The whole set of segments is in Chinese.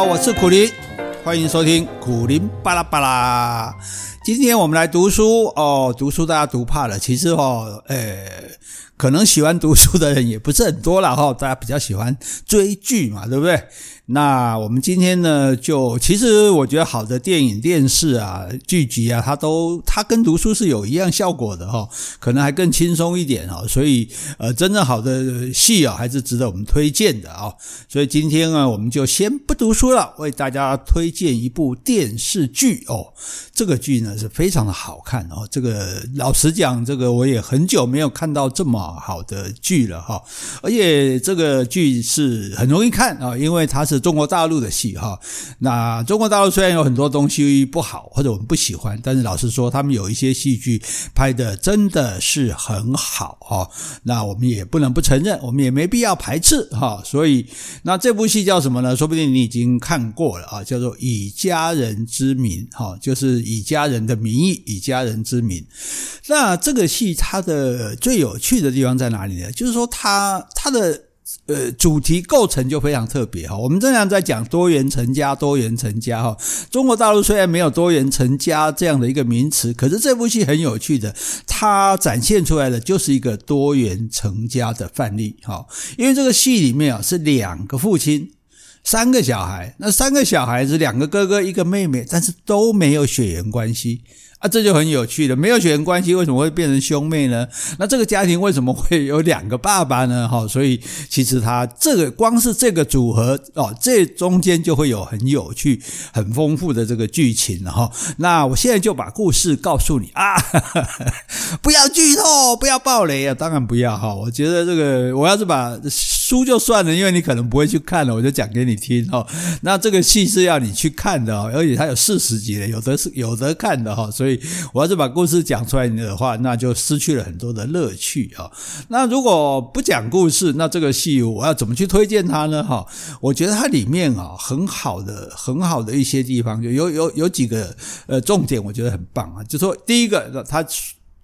好，我是苦林，欢迎收听苦林巴拉巴拉。今天我们来读书哦，读书大家读怕了，其实哦，诶，可能喜欢读书的人也不是很多了哈，大家比较喜欢追剧嘛，对不对？那我们今天呢，就其实我觉得好的电影、电视啊、剧集啊，它都它跟读书是有一样效果的哈，可能还更轻松一点哈。所以呃，真正好的戏啊，还是值得我们推荐的啊。所以今天呢，我们就先不读书了，为大家推荐一部电视剧哦。这个剧呢是非常的好看哦。这个老实讲，这个我也很久没有看到这么好的剧了哈。而且这个剧是很容易看啊，因为它是。中国大陆的戏哈，那中国大陆虽然有很多东西不好或者我们不喜欢，但是老实说，他们有一些戏剧拍的真的是很好哈。那我们也不能不承认，我们也没必要排斥哈。所以，那这部戏叫什么呢？说不定你已经看过了啊，叫做《以家人之名》哈，就是以家人的名义，以家人之名。那这个戏它的最有趣的地方在哪里呢？就是说它它的。呃，主题构成就非常特别哈。我们经常在讲多元成家，多元成家哈。中国大陆虽然没有多元成家这样的一个名词，可是这部戏很有趣的，它展现出来的就是一个多元成家的范例哈。因为这个戏里面啊是两个父亲，三个小孩，那三个小孩子两个哥哥一个妹妹，但是都没有血缘关系。啊，这就很有趣了。没有血缘关系，为什么会变成兄妹呢？那这个家庭为什么会有两个爸爸呢？哈，所以其实他这个光是这个组合哦，这中间就会有很有趣、很丰富的这个剧情哈。那我现在就把故事告诉你啊，不要剧透，不要爆雷啊，当然不要哈。我觉得这个我要是把。书就算了，因为你可能不会去看了，我就讲给你听哈。那这个戏是要你去看的哦，而且它有四十集的，有的是有得看的哈。所以我要是把故事讲出来的话，那就失去了很多的乐趣啊。那如果不讲故事，那这个戏我要怎么去推荐它呢？哈，我觉得它里面啊很好的很好的一些地方，就有有有几个呃重点，我觉得很棒啊。就说第一个，它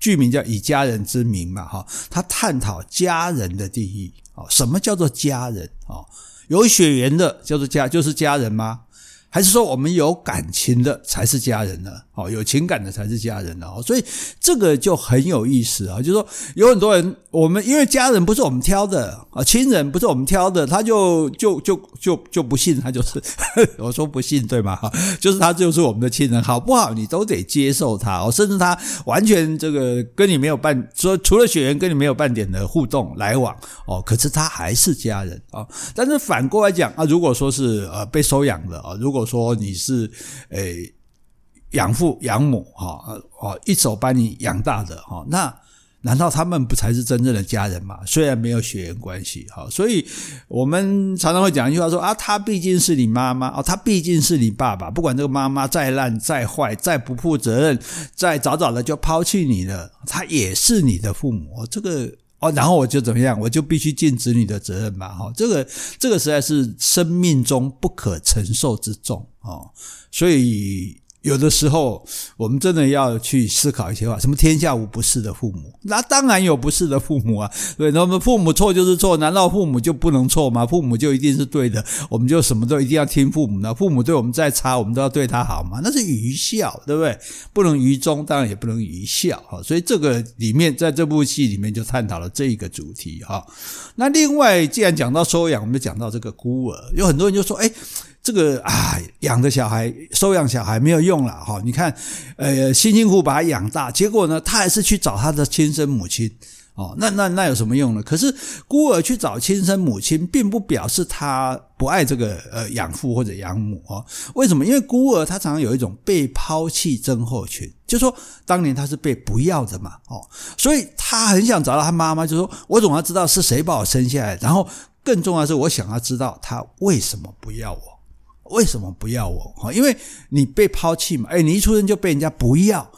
剧名叫《以家人之名》嘛，哈，它探讨家人的定义。哦，什么叫做家人？啊，有血缘的叫做家，就是家人吗？还是说我们有感情的才是家人呢？哦，有情感的才是家人？哦，所以这个就很有意思啊。就是说有很多人，我们因为家人不是我们挑的啊，亲人不是我们挑的，他就就就就就不信，他就是 我说不信对吗？就是他就是我们的亲人，好不好？你都得接受他哦，甚至他完全这个跟你没有半说除了血缘跟你没有半点的互动来往哦，可是他还是家人啊。但是反过来讲啊，如果说是呃被收养的啊，如果说你是诶养父养母哈啊一手把你养大的哈，那难道他们不才是真正的家人吗？虽然没有血缘关系哈，所以我们常常会讲一句话说啊，他毕竟是你妈妈哦，他毕竟是你爸爸，不管这个妈妈再烂再坏再不负责任，再早早的就抛弃你了，他也是你的父母这个。哦，然后我就怎么样？我就必须尽子女的责任嘛！哈，这个这个实在是生命中不可承受之重哦，所以。有的时候，我们真的要去思考一些话。什么天下无不是的父母？那当然有不是的父母啊。对，那么父母错就是错，难道父母就不能错吗？父母就一定是对的？我们就什么都一定要听父母的？父母对我们再差，我们都要对他好吗？那是愚孝，对不对？不能愚忠，当然也不能愚孝。哈，所以这个里面，在这部戏里面就探讨了这一个主题。哈，那另外，既然讲到收养，我们就讲到这个孤儿，有很多人就说，哎。这个啊，养的小孩，收养小孩没有用了哈。你看，呃，辛辛苦苦把他养大，结果呢，他还是去找他的亲生母亲哦。那那那有什么用呢？可是孤儿去找亲生母亲，并不表示他不爱这个呃养父或者养母哦。为什么？因为孤儿他常常有一种被抛弃症候群，就说当年他是被不要的嘛哦，所以他很想找到他妈妈，就说我总要知道是谁把我生下来，然后更重要是，我想要知道他为什么不要我。为什么不要我？因为你被抛弃嘛。诶，你一出生就被人家不要，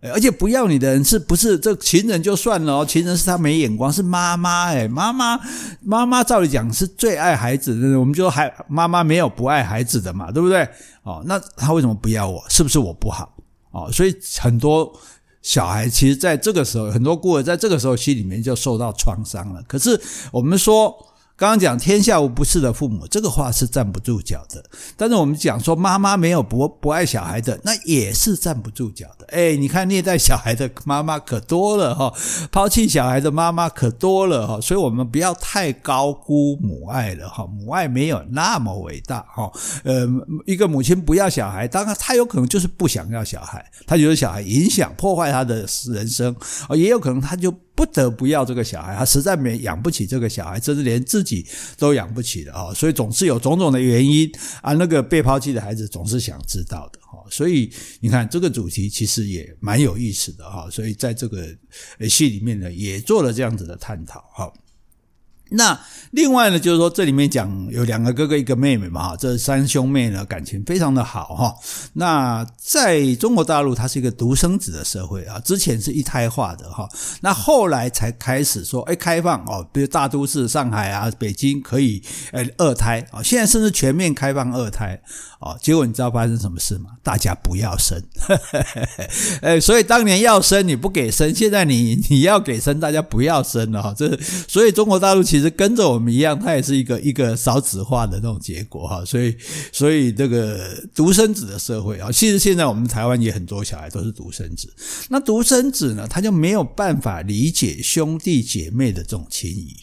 而且不要你的人是不是这情人就算了？情人是他没眼光，是妈妈诶，妈妈妈妈照理讲是最爱孩子的，我们就说还妈妈没有不爱孩子的嘛，对不对？哦，那他为什么不要我？是不是我不好？哦，所以很多小孩其实在这个时候，很多孤儿在这个时候心里面就受到创伤了。可是我们说。刚刚讲天下无不是的父母，这个话是站不住脚的。但是我们讲说妈妈没有不不爱小孩的，那也是站不住脚的。哎，你看虐待小孩的妈妈可多了哈，抛弃小孩的妈妈可多了哈。所以我们不要太高估母爱了哈，母爱没有那么伟大哈。呃，一个母亲不要小孩，当然她有可能就是不想要小孩，她觉得小孩影响破坏她的人生，也有可能她就。不得不要这个小孩，他实在没养不起这个小孩，甚至连自己都养不起的啊！所以总是有种种的原因啊。那个被抛弃的孩子总是想知道的哈。所以你看这个主题其实也蛮有意思的哈。所以在这个戏里面呢，也做了这样子的探讨哈。那另外呢，就是说这里面讲有两个哥哥一个妹妹嘛，哈，这三兄妹呢感情非常的好哈。那在中国大陆，它是一个独生子的社会啊，之前是一胎化的哈，那后来才开始说，哎，开放哦，比如大都市上海啊、北京可以，哎，二胎啊，现在甚至全面开放二胎啊，结果你知道发生什么事吗？大家不要生，哎，所以当年要生你不给生，现在你你要给生，大家不要生了哈，这所以中国大陆其其实跟着我们一样，它也是一个一个少子化的那种结果哈，所以所以这个独生子的社会啊，其实现在我们台湾也很多小孩都是独生子，那独生子呢，他就没有办法理解兄弟姐妹的这种情谊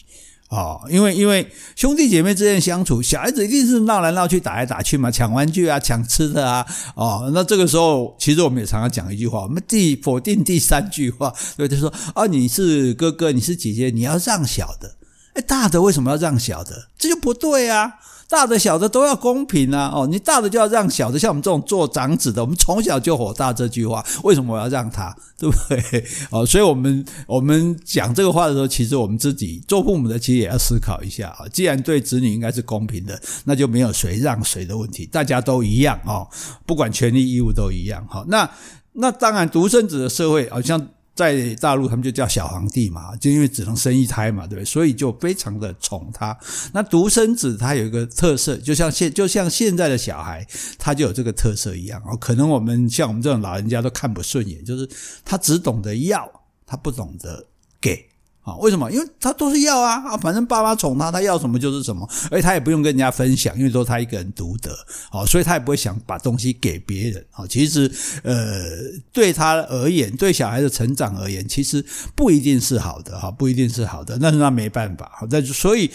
啊，因为因为兄弟姐妹之间相处，小孩子一定是闹来闹去、打来打去嘛，抢玩具啊、抢吃的啊，哦，那这个时候其实我们也常常讲一句话，我们第否定第三句话，对，就说啊，你是哥哥，你是姐姐，你要让小的。哎，大的为什么要让小的？这就不对啊！大的小的都要公平啊！哦，你大的就要让小的，像我们这种做长子的，我们从小就火大这句话，为什么我要让他？对不对？哦，所以我们我们讲这个话的时候，其实我们自己做父母的，其实也要思考一下啊。既然对子女应该是公平的，那就没有谁让谁的问题，大家都一样哦，不管权利义务都一样。好，那那当然独生子的社会好像。在大陆，他们就叫小皇帝嘛，就因为只能生一胎嘛，对不对？所以就非常的宠他。那独生子他有一个特色，就像现就像现在的小孩，他就有这个特色一样哦。可能我们像我们这种老人家都看不顺眼，就是他只懂得要，他不懂得给。啊，为什么？因为他都是要啊啊，反正爸妈宠他，他要什么就是什么，而且他也不用跟人家分享，因为都他一个人独得，好，所以他也不会想把东西给别人。好，其实呃，对他而言，对小孩的成长而言，其实不一定是好的哈，不一定是好的，但是他没办法。好，那所以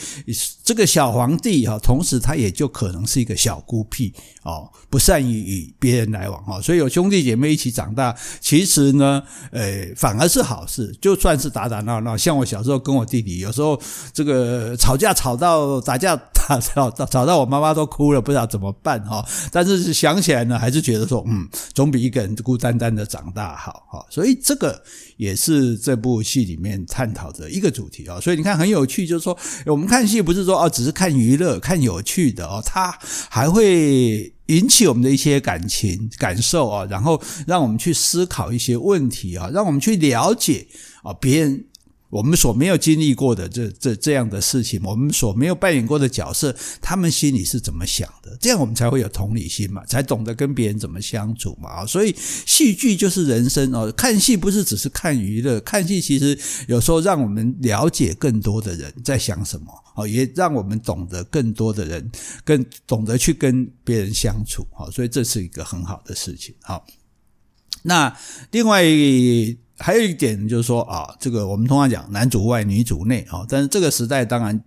这个小皇帝哈，同时他也就可能是一个小孤僻哦，不善于与别人来往哈，所以有兄弟姐妹一起长大，其实呢，呃，反而是好事，就算是打打闹闹，像。我小时候跟我弟弟有时候这个吵架吵到打架打吵到吵到我妈妈都哭了，不知道怎么办哈。但是想起来呢，还是觉得说嗯，总比一个人孤单单的长大好哈。所以这个也是这部戏里面探讨的一个主题啊。所以你看很有趣，就是说我们看戏不是说哦，只是看娱乐、看有趣的哦，它还会引起我们的一些感情感受啊，然后让我们去思考一些问题啊，让我们去了解啊别人。我们所没有经历过的这这这样的事情，我们所没有扮演过的角色，他们心里是怎么想的？这样我们才会有同理心嘛，才懂得跟别人怎么相处嘛。啊，所以戏剧就是人生哦。看戏不是只是看娱乐，看戏其实有时候让我们了解更多的人在想什么哦，也让我们懂得更多的人，更懂得去跟别人相处。好，所以这是一个很好的事情。好，那另外。还有一点就是说啊，这个我们通常讲男主外女主内啊，但是这个时代当然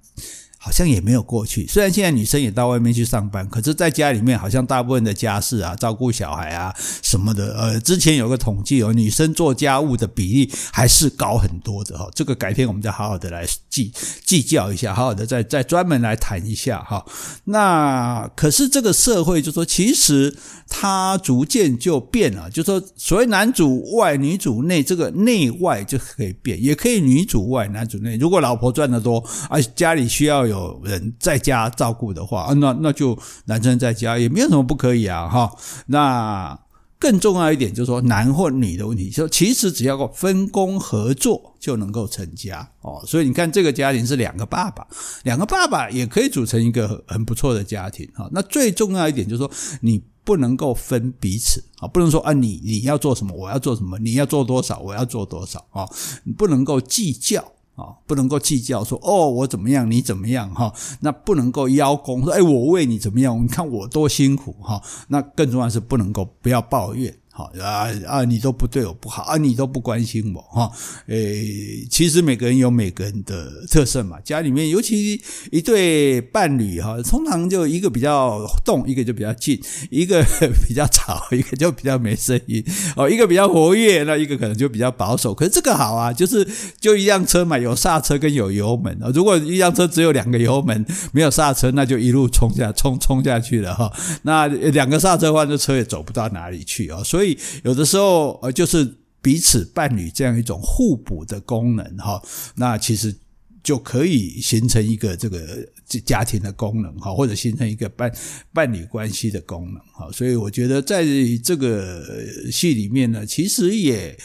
好像也没有过去。虽然现在女生也到外面去上班，可是在家里面好像大部分的家事啊、照顾小孩啊什么的，呃，之前有个统计哦，女生做家务的比例还是高很多的哈。这个改天我们再好好的来计计较一下，好好的再再专门来谈一下哈。那可是这个社会就说其实。他逐渐就变了，就说所谓男主外女主内，这个内外就可以变，也可以女主外男主内。如果老婆赚得多，而家里需要有人在家照顾的话，那那就男生在家也没有什么不可以啊，哈。那更重要一点就是说男或女的问题，就其实只要分工合作就能够成家哦。所以你看这个家庭是两个爸爸，两个爸爸也可以组成一个很不错的家庭。那最重要一点就是说你。不能够分彼此啊，不能说啊，你你要做什么，我要做什么，你要做多少，我要做多少啊，你不能够计较啊，不能够计较说哦，我怎么样，你怎么样哈？那不能够邀功说，哎，我为你怎么样？你看我多辛苦哈。那更重要是不能够不要抱怨。好啊啊！你都不对我不好啊！你都不关心我哈？诶，其实每个人有每个人的特色嘛。家里面尤其一对伴侣哈，通常就一个比较动，一个就比较静；一个 比较吵，一个就比较没声音。哦，一个比较活跃，那一个可能就比较保守。可是这个好啊，就是就一辆车嘛，有刹车跟有油门啊。如果一辆车只有两个油门，没有刹车，那就一路冲下冲冲下去了哈。那两个刹车的话，这车也走不到哪里去啊。所以。所以有的时候，呃，就是彼此伴侣这样一种互补的功能，哈，那其实就可以形成一个这个家庭的功能，哈，或者形成一个伴伴侣关系的功能，哈。所以我觉得在这个戏里面呢，其实也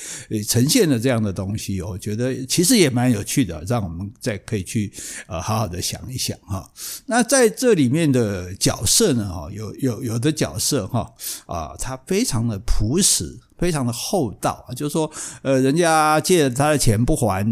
呈现了这样的东西，我觉得其实也蛮有趣的，让我们再可以去呃好好的想一想，哈。那在这里面的角色呢，哈，有有有的角色，哈，啊，他非常的朴实。非常的厚道，就是说，呃，人家借了他的钱不还，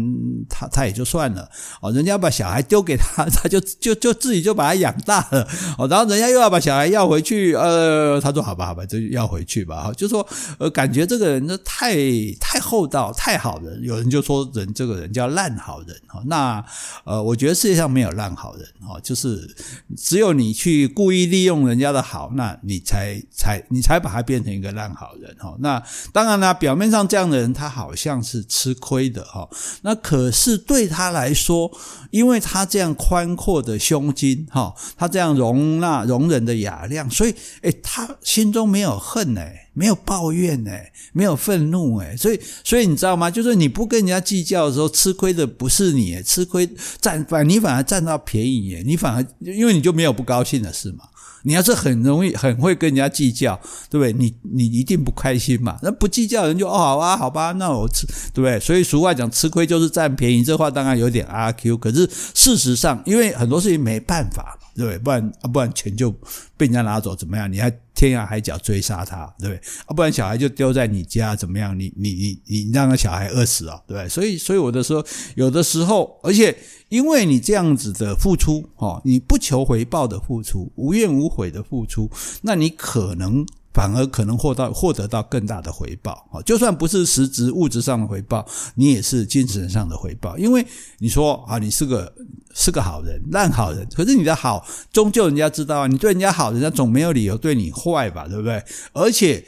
他他也就算了哦。人家把小孩丢给他，他就就就自己就把他养大了哦。然后人家又要把小孩要回去，呃，他说好吧，好吧，就要回去吧。就说，呃，感觉这个人呢太太厚道，太好人。有人就说人这个人叫烂好人哈。那呃，我觉得世界上没有烂好人哈，就是只有你去故意利用人家的好，那你才才你才把他变成一个烂好人哈。那当然啦，表面上这样的人，他好像是吃亏的哈。那可是对他来说，因为他这样宽阔的胸襟哈，他这样容纳容忍的雅量，所以诶，他心中没有恨诶，没有抱怨诶，没有愤怒诶。所以所以你知道吗？就是你不跟人家计较的时候，吃亏的不是你，吃亏占反你反而占到便宜耶，你反而因为你就没有不高兴的事嘛。你要是很容易很会跟人家计较，对不对？你你一定不开心嘛。那不计较人就哦好啊，好吧，那我吃，对不对？所以俗话讲吃亏就是占便宜，这话当然有点阿 Q。可是事实上，因为很多事情没办法，对不对？不然不然钱就被人家拿走，怎么样？你还天涯海角追杀他，对不对？啊，不然小孩就丢在你家，怎么样？你你你你让那小孩饿死啊，对不对？所以所以我的说，有的时候，而且。因为你这样子的付出，哈，你不求回报的付出，无怨无悔的付出，那你可能反而可能获到获得到更大的回报，哈，就算不是实质物质上的回报，你也是精神上的回报。因为你说啊，你是个是个好人，烂好人，可是你的好终究人家知道啊，你对人家好，人家总没有理由对你坏吧，对不对？而且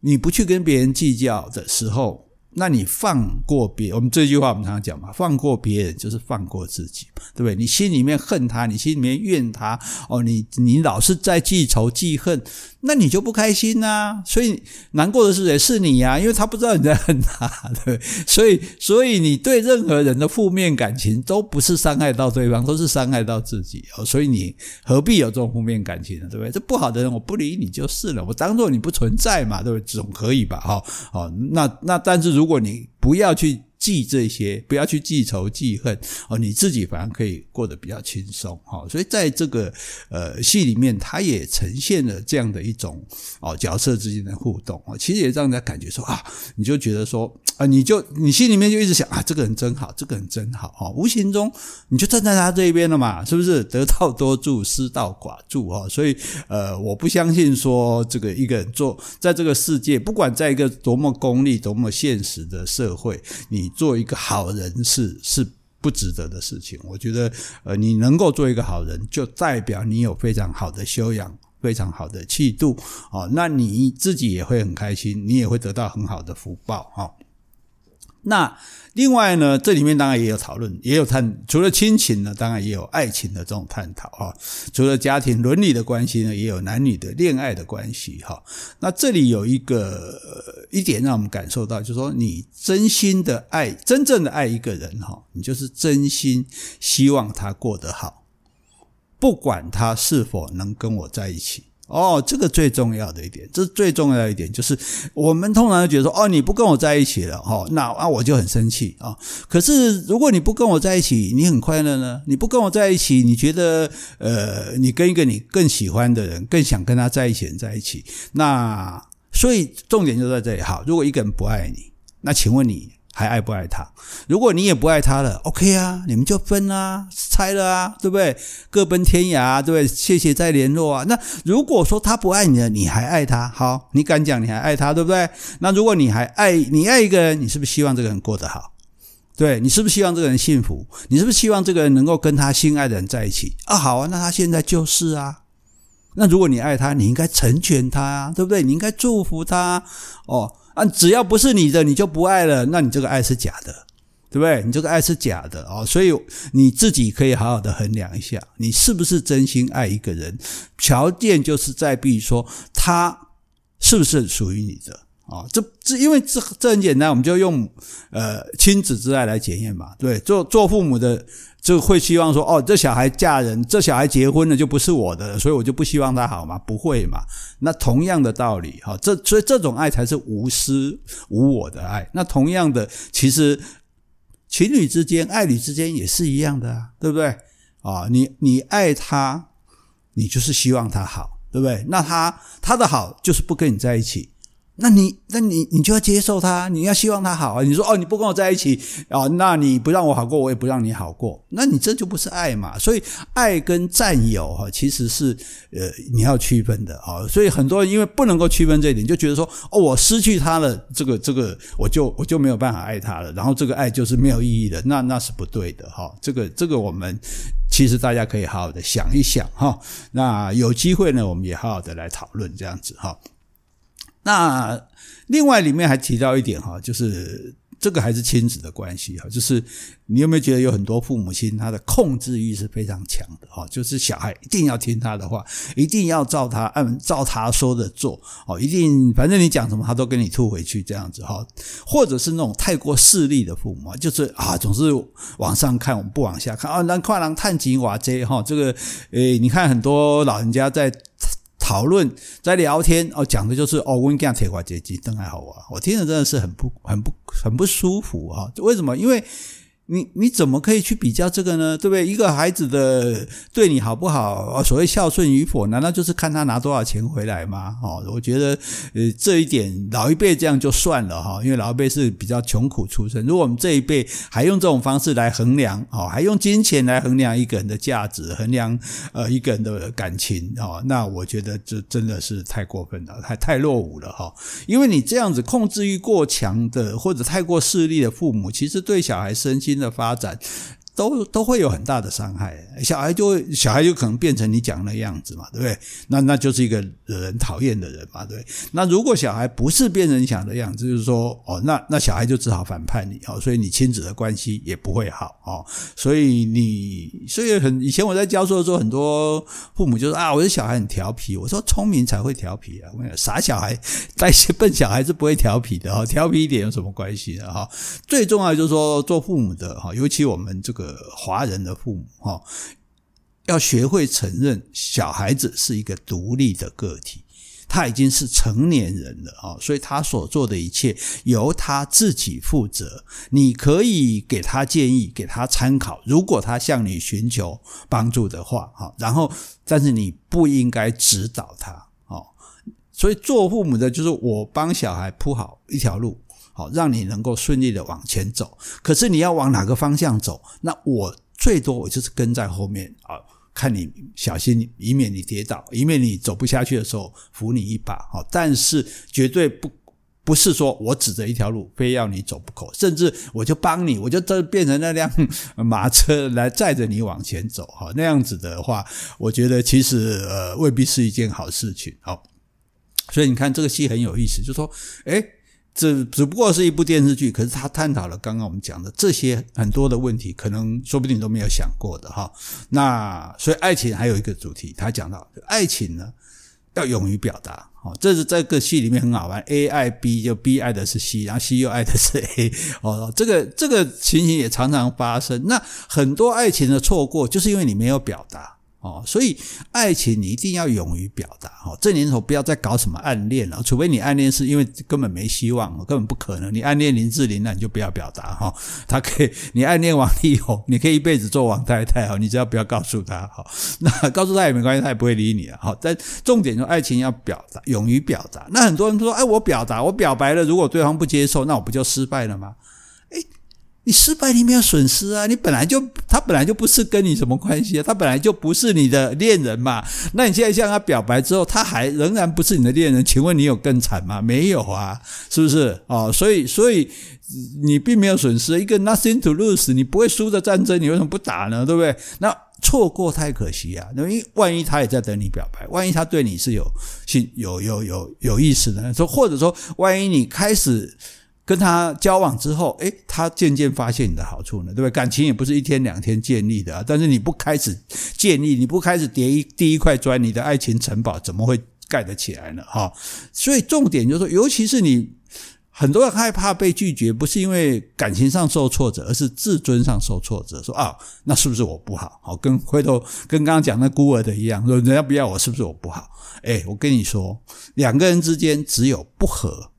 你不去跟别人计较的时候。那你放过别，我们这句话我们常常讲嘛，放过别人就是放过自己，对不对？你心里面恨他，你心里面怨他，哦，你你老是在记仇记恨，那你就不开心呐、所以难过的是谁？是你呀、啊，因为他不知道你在恨他，对不对？所以所以你对任何人的负面感情都不是伤害到对方，都是伤害到自己哦。所以你何必有这种负面感情呢？对不对？这不好的人我不理你就是了，我当做你不存在嘛，对不对？总可以吧？哈，哦，那那但是如如果你不要去。记这些，不要去记仇记恨哦，你自己反而可以过得比较轻松哈。所以在这个呃戏里面，它也呈现了这样的一种哦角色之间的互动哦，其实也让人家感觉说啊，你就觉得说啊，你就你心里面就一直想啊，这个人真好，这个人真好哈，无形中你就站在他这一边了嘛，是不是？得道多助，失道寡助哈。所以呃，我不相信说这个一个人做在这个世界，不管在一个多么功利、多么现实的社会，你。做一个好人是是不值得的事情。我觉得，呃，你能够做一个好人，就代表你有非常好的修养，非常好的气度，哦，那你自己也会很开心，你也会得到很好的福报，哈。那另外呢，这里面当然也有讨论，也有探，除了亲情呢，当然也有爱情的这种探讨哈。除了家庭伦理的关系呢，也有男女的恋爱的关系哈。那这里有一个一点让我们感受到，就是说你真心的爱，真正的爱一个人哈，你就是真心希望他过得好，不管他是否能跟我在一起。哦，这个最重要的一点，这是最重要的一点，就是我们通常觉得说，哦，你不跟我在一起了，哦，那啊我就很生气啊。可是如果你不跟我在一起，你很快乐呢？你不跟我在一起，你觉得呃，你跟一个你更喜欢的人，更想跟他在一起人在一起，那所以重点就在这里。好，如果一个人不爱你，那请问你还爱不爱他？如果你也不爱他了，OK 啊，你们就分啊，拆了啊，对不对？各奔天涯，对不对？谢谢再联络啊。那如果说他不爱你了，你还爱他？好，你敢讲你还爱他，对不对？那如果你还爱你爱一个人，你是不是希望这个人过得好？对，你是不是希望这个人幸福？你是不是希望这个人能够跟他心爱的人在一起啊？好啊，那他现在就是啊。那如果你爱他，你应该成全他啊，对不对？你应该祝福他哦。啊，只要不是你的，你就不爱了。那你这个爱是假的，对不对？你这个爱是假的哦，所以你自己可以好好的衡量一下，你是不是真心爱一个人？条件就是在，比如说他是不是属于你的啊？这这，因为这这很简单，我们就用呃亲子之爱来检验嘛。对，做做父母的。就会希望说，哦，这小孩嫁人，这小孩结婚了就不是我的，所以我就不希望他好嘛？不会嘛？那同样的道理，哈，这所以这种爱才是无私无我的爱。那同样的，其实情侣之间、爱侣之间也是一样的啊，对不对？啊，你你爱他，你就是希望他好，对不对？那他他的好就是不跟你在一起。那你，那你，你就要接受他，你要希望他好啊。你说哦，你不跟我在一起啊，那你不让我好过，我也不让你好过，那你这就不是爱嘛。所以，爱跟占有哈，其实是呃你要区分的啊。所以很多人因为不能够区分这一点，就觉得说哦，我失去他了，这个这个我就我就没有办法爱他了，然后这个爱就是没有意义的，那那是不对的哈。这个这个我们其实大家可以好好的想一想哈。那有机会呢，我们也好好的来讨论这样子哈。那另外里面还提到一点哈，就是这个还是亲子的关系哈，就是你有没有觉得有很多父母亲他的控制欲是非常强的哈，就是小孩一定要听他的话，一定要照他按照他说的做哦，一定反正你讲什么他都跟你吐回去这样子哈，或者是那种太过势利的父母，就是啊总是往上看我们不往下看啊，那跨栏探井瓦这哈，这个诶你看很多老人家在。讨论在聊天哦，讲的就是哦，温家铁花阶级真还好啊，我听着真的是很不很不很不舒服啊！为什么？因为。你你怎么可以去比较这个呢？对不对？一个孩子的对你好不好，所谓孝顺与否，难道就是看他拿多少钱回来吗？哦，我觉得呃这一点老一辈这样就算了哈，因为老一辈是比较穷苦出身。如果我们这一辈还用这种方式来衡量，哦，还用金钱来衡量一个人的价值，衡量呃一个人的感情，哦，那我觉得这真的是太过分了，太太落伍了哈。因为你这样子控制欲过强的或者太过势利的父母，其实对小孩身心。的发展。都都会有很大的伤害，小孩就会小孩就可能变成你讲的样子嘛，对不对？那那就是一个惹人讨厌的人嘛，对。那如果小孩不是变成你想的样子，就是说哦，那那小孩就只好反叛你哦，所以你亲子的关系也不会好哦。所以你所以很以前我在教书的时候，很多父母就说啊，我的小孩很调皮，我说聪明才会调皮啊，我讲傻小孩带些笨小孩是不会调皮的哈，调皮一点有什么关系呢哈？最重要就是说做父母的哈，尤其我们这个。呃，华人的父母哈，要学会承认小孩子是一个独立的个体，他已经是成年人了啊，所以他所做的一切由他自己负责。你可以给他建议，给他参考，如果他向你寻求帮助的话，哈，然后，但是你不应该指导他，哦。所以做父母的就是我帮小孩铺好一条路。好，让你能够顺利的往前走。可是你要往哪个方向走？那我最多我就是跟在后面啊，看你小心，以免你跌倒，以免你走不下去的时候扶你一把。好，但是绝对不不是说我指着一条路，非要你走不可，甚至我就帮你，我就这变成那辆 马车来载着你往前走。哈，那样子的话，我觉得其实呃未必是一件好事情。好，所以你看这个戏很有意思，就说诶只只不过是一部电视剧，可是他探讨了刚刚我们讲的这些很多的问题，可能说不定都没有想过的哈。那所以爱情还有一个主题，他讲到爱情呢要勇于表达，哦，这是这个戏里面很好玩，A 爱 B 就 B 爱的是 C，然后 C 又爱的是 A，哦，这个这个情形也常常发生。那很多爱情的错过，就是因为你没有表达。哦，所以爱情你一定要勇于表达哦。这年头不要再搞什么暗恋了，除非你暗恋是因为根本没希望，根本不可能。你暗恋林志玲，那你就不要表达哈。他可以，你暗恋王力宏，你可以一辈子做王太太哦。你只要不要告诉他哈，那告诉他也没关系，他也不会理你啊。好，但重点就是爱情要表达，勇于表达。那很多人说，哎，我表达，我表白了，如果对方不接受，那我不就失败了吗？你失败，你没有损失啊！你本来就他本来就不是跟你什么关系啊，他本来就不是你的恋人嘛。那你现在向他表白之后，他还仍然不是你的恋人，请问你有更惨吗？没有啊，是不是？哦，所以所以你并没有损失一个 nothing to lose，你不会输的战争，你为什么不打呢？对不对？那错过太可惜啊！那万一他也在等你表白，万一他对你是有心有有有有意思的，说或者说万一你开始。跟他交往之后，诶，他渐渐发现你的好处呢，对不对？感情也不是一天两天建立的啊，但是你不开始建立，你不开始叠一第一块砖，你的爱情城堡怎么会盖得起来呢？哈，所以重点就是说，尤其是你很多人害怕被拒绝，不是因为感情上受挫折，而是自尊上受挫折。说啊，那是不是我不好？好，跟回头跟刚刚讲那孤儿的一样，说人家不要我，是不是我不好？诶，我跟你说，两个人之间只有不合，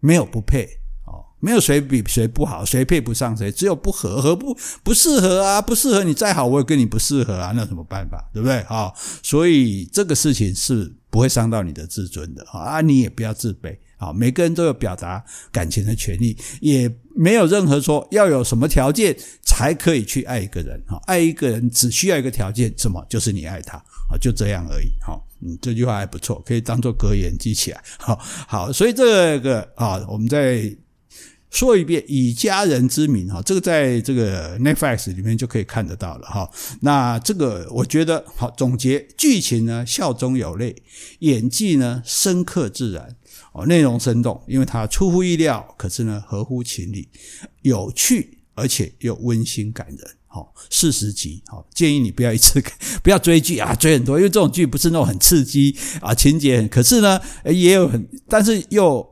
没有不配哦。没有谁比谁不好，谁配不上谁，只有不合，合不不适合啊，不适合你再好，我也跟你不适合啊，那有什么办法，对不对？好，所以这个事情是不会伤到你的自尊的啊，你也不要自卑啊，每个人都有表达感情的权利，也没有任何说要有什么条件才可以去爱一个人啊，爱一个人只需要一个条件，什么？就是你爱他啊，就这样而已。好，嗯，这句话还不错，可以当做格言记起来。好，好，所以这个啊，我们再。说一遍，以家人之名哈，这个在这个 Netflix 里面就可以看得到了哈。那这个我觉得好，总结剧情呢，笑中有泪，演技呢深刻自然哦，内容生动，因为它出乎意料，可是呢合乎情理，有趣而且又温馨感人。好，四十集好，建议你不要一次不要追剧啊，追很多，因为这种剧不是那种很刺激啊，情节很，可是呢也有很，但是又。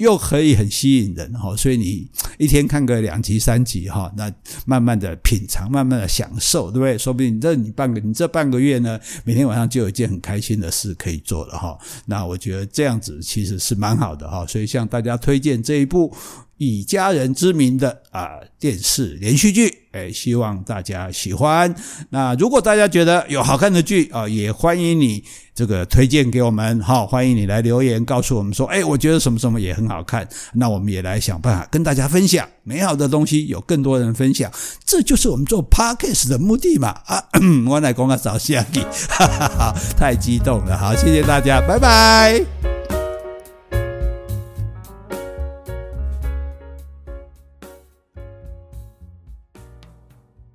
又可以很吸引人哈，所以你一天看个两集三集哈，那慢慢的品尝，慢慢的享受，对不对？说不定你这你半个你这半个月呢，每天晚上就有一件很开心的事可以做了哈。那我觉得这样子其实是蛮好的哈，所以向大家推荐这一部。以家人之名的啊电视连续剧，诶，希望大家喜欢。那如果大家觉得有好看的剧啊，也欢迎你这个推荐给我们，好，欢迎你来留言告诉我们说，诶，我觉得什么什么也很好看。那我们也来想办法跟大家分享美好的东西，有更多人分享，这就是我们做 Podcast 的目的嘛。啊，我来讲个早戏哈哈哈，太激动了，好，谢谢大家，拜拜。